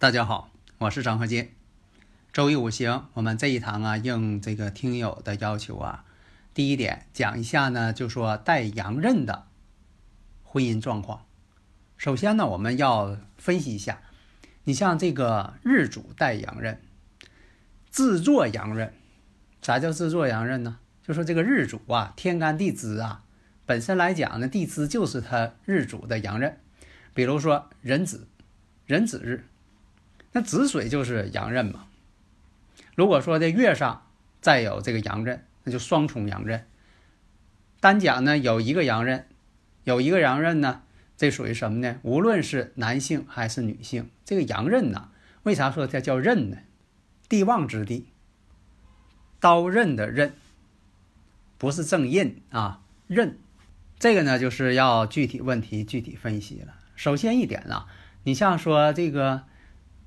大家好，我是张和金。周易五行，我们这一堂啊，应这个听友的要求啊，第一点讲一下呢，就说带阳刃的婚姻状况。首先呢，我们要分析一下，你像这个日主带阳刃，自作阳刃。啥叫自作阳刃呢？就说这个日主啊，天干地支啊，本身来讲呢，地支就是他日主的阳刃。比如说壬子，壬子日。那子水就是阳刃嘛。如果说这月上再有这个阳刃，那就双重阳刃。单讲呢有一个阳刃，有一个阳刃呢，这属于什么呢？无论是男性还是女性，这个阳刃呢，为啥说它叫刃呢？地旺之地，刀刃的刃，不是正印啊，刃。这个呢就是要具体问题具体分析了。首先一点啊，你像说这个。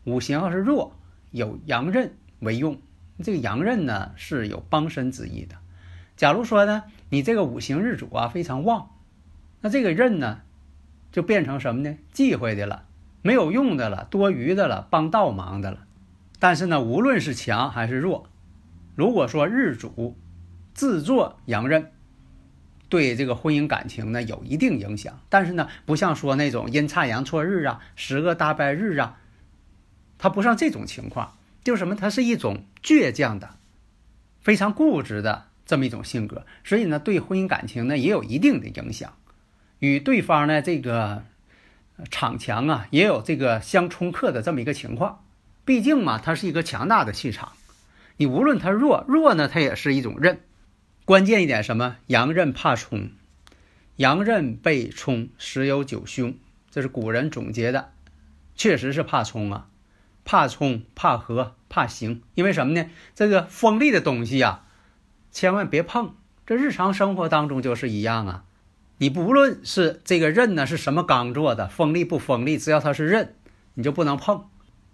五行要是弱，有阳刃为用。这个阳刃呢是有帮身之意的。假如说呢，你这个五行日主啊非常旺，那这个刃呢就变成什么呢？忌讳的了，没有用的了，多余的了，帮倒忙的了。但是呢，无论是强还是弱，如果说日主自作阳刃，对这个婚姻感情呢有一定影响。但是呢，不像说那种阴差阳错日啊，十个大败日啊。他不像这种情况，就是什么？他是一种倔强的、非常固执的这么一种性格，所以呢，对婚姻感情呢也有一定的影响，与对方呢这个场强啊也有这个相冲克的这么一个情况。毕竟嘛，他是一个强大的气场，你无论他弱弱呢，他也是一种刃。关键一点什么？阳刃怕冲，阳刃被冲十有九凶，这是古人总结的，确实是怕冲啊。怕冲、怕合、怕刑，因为什么呢？这个锋利的东西呀，千万别碰。这日常生活当中就是一样啊。你不论是这个刃呢是什么钢做的，锋利不锋利，只要它是刃，你就不能碰。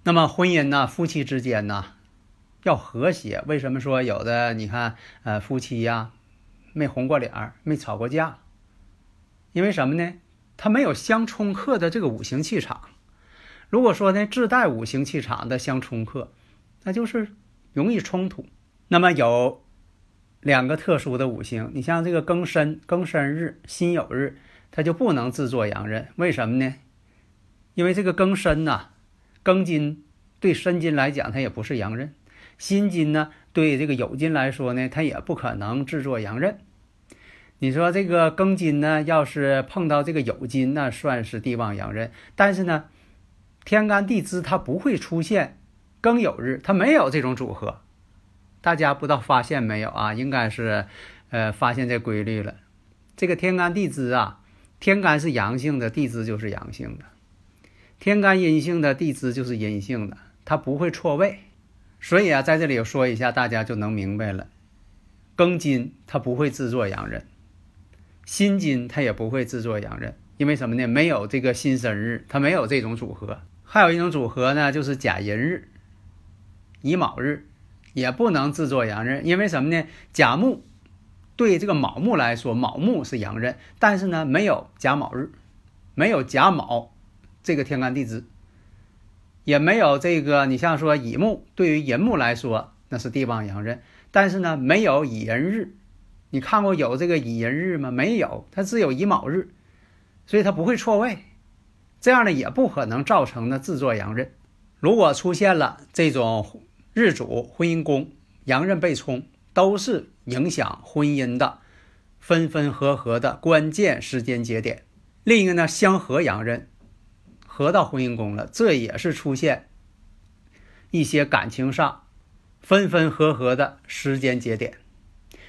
那么婚姻呢，夫妻之间呢，要和谐。为什么说有的你看，呃，夫妻呀，没红过脸儿，没吵过架？因为什么呢？他没有相冲克的这个五行气场。如果说呢，自带五行气场的相冲克，那就是容易冲突。那么有两个特殊的五行，你像这个庚申、庚申日、辛酉日，它就不能制作阳刃。为什么呢？因为这个庚申呐，庚金对申金来讲，它也不是阳刃；辛金呢，对这个酉金来说呢，它也不可能制作阳刃。你说这个庚金呢，要是碰到这个酉金，那算是地旺阳刃，但是呢。天干地支它不会出现庚酉日，它没有这种组合。大家不知道发现没有啊？应该是，呃，发现这规律了。这个天干地支啊，天干是阳性的，地支就是阳性的；天干阴性的，地支就是阴性的，它不会错位。所以啊，在这里说一下，大家就能明白了。庚金它不会制作阳人，辛金它也不会制作阳人，因为什么呢？没有这个辛申日，它没有这种组合。还有一种组合呢，就是甲寅日、乙卯日，也不能制作阳刃，因为什么呢？甲木对这个卯木来说，卯木是阳刃，但是呢，没有甲卯日，没有甲卯这个天干地支，也没有这个你像说乙木对于寅木来说那是地旺阳刃，但是呢，没有乙寅日，你看过有这个乙寅日吗？没有，它只有乙卯日，所以它不会错位。这样呢也不可能造成呢自作阳刃。如果出现了这种日主婚姻宫阳刃被冲，都是影响婚姻的分分合合的关键时间节点。另一个呢相合阳刃合到婚姻宫了，这也是出现一些感情上分分合合的时间节点。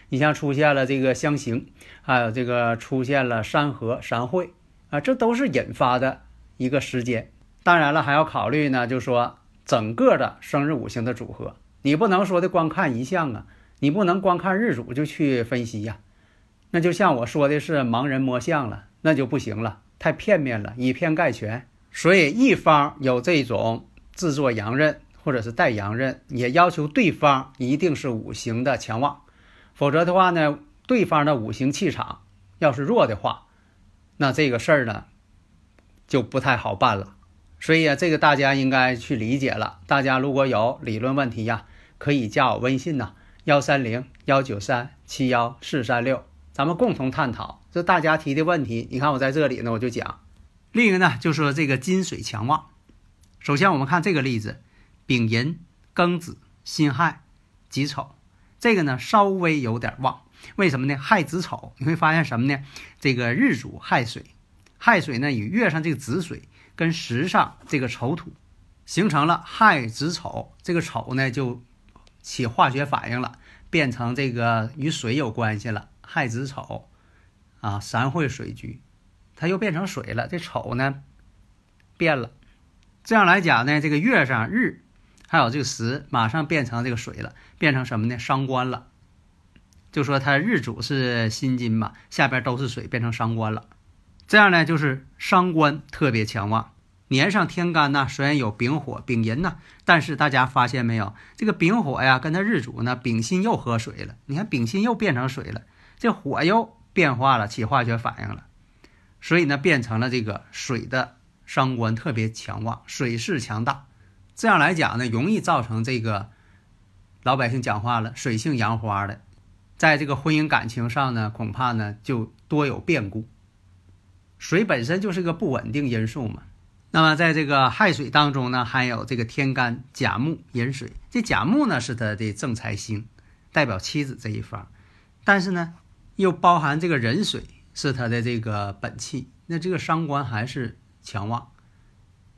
你像出现了这个相刑，还有这个出现了山合、山会啊，这都是引发的一个时间。当然了，还要考虑呢，就说整个的生日五行的组合，你不能说的光看一项啊，你不能光看日主就去分析呀。那就像我说的是盲人摸象了，那就不行了，太片面了，以偏概全。所以一方有这种制作阳刃或者是带阳刃，也要求对方一定是五行的强旺。否则的话呢，对方的五行气场要是弱的话，那这个事儿呢就不太好办了。所以啊，这个大家应该去理解了。大家如果有理论问题呀，可以加我微信呐，幺三零幺九三七幺四三六，咱们共同探讨这大家提的问题。你看我在这里呢，我就讲。另一个呢，就说这个金水强旺。首先我们看这个例子：丙寅、庚子、辛亥、己丑。这个呢稍微有点旺，为什么呢？亥子丑，你会发现什么呢？这个日主亥水，亥水呢与月上这个子水跟时上这个丑土形成了亥子丑，这个丑呢就起化学反应了，变成这个与水有关系了。亥子丑啊，三会水局，它又变成水了。这丑呢变了，这样来讲呢，这个月上日。还有这个时马上变成这个水了，变成什么呢？伤官了。就说它日主是辛金嘛，下边都是水，变成伤官了。这样呢，就是伤官特别强旺。年上天干呢，虽然有丙火、丙寅呢，但是大家发现没有，这个丙火呀，跟他日主呢，丙辛又合水了。你看丙辛又变成水了，这火又变化了，起化学反应了，所以呢，变成了这个水的伤官特别强旺，水势强大。这样来讲呢，容易造成这个老百姓讲话了，水性杨花的，在这个婚姻感情上呢，恐怕呢就多有变故。水本身就是个不稳定因素嘛。那么在这个亥水当中呢，还有这个天干甲木寅水，这甲木呢是他的正财星，代表妻子这一方，但是呢又包含这个壬水是他的这个本气，那这个伤官还是强旺。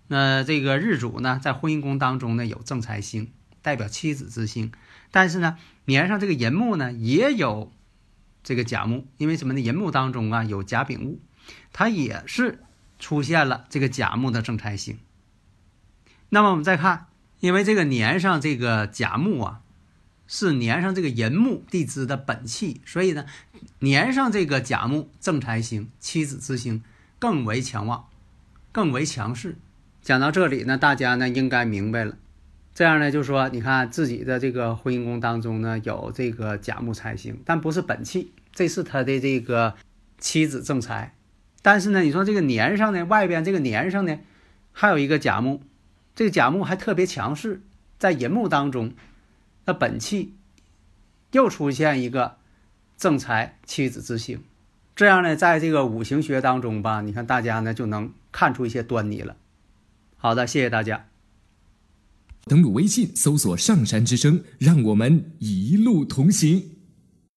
那这个日主呢，在婚姻宫当中呢有正财星，代表妻子之星，但是呢年上这个寅木呢也有这个甲木，因为什么呢？寅木当中啊有甲丙戊，它也是出现了这个甲木的正财星。那么我们再看，因为这个年上这个甲木啊是年上这个寅木地支的本气，所以呢年上这个甲木正财星，妻子之星更为强旺，更为强势。讲到这里呢，大家呢应该明白了。这样呢，就说你看自己的这个婚姻宫当中呢有这个甲木财星，但不是本气，这是他的这个妻子正财。但是呢，你说这个年上呢，外边这个年上呢，还有一个甲木，这个甲木还特别强势，在寅木当中，那本气又出现一个正财妻子之星。这样呢，在这个五行学当中吧，你看大家呢就能看出一些端倪了。好的，谢谢大家。登录微信，搜索“上山之声”，让我们一路同行。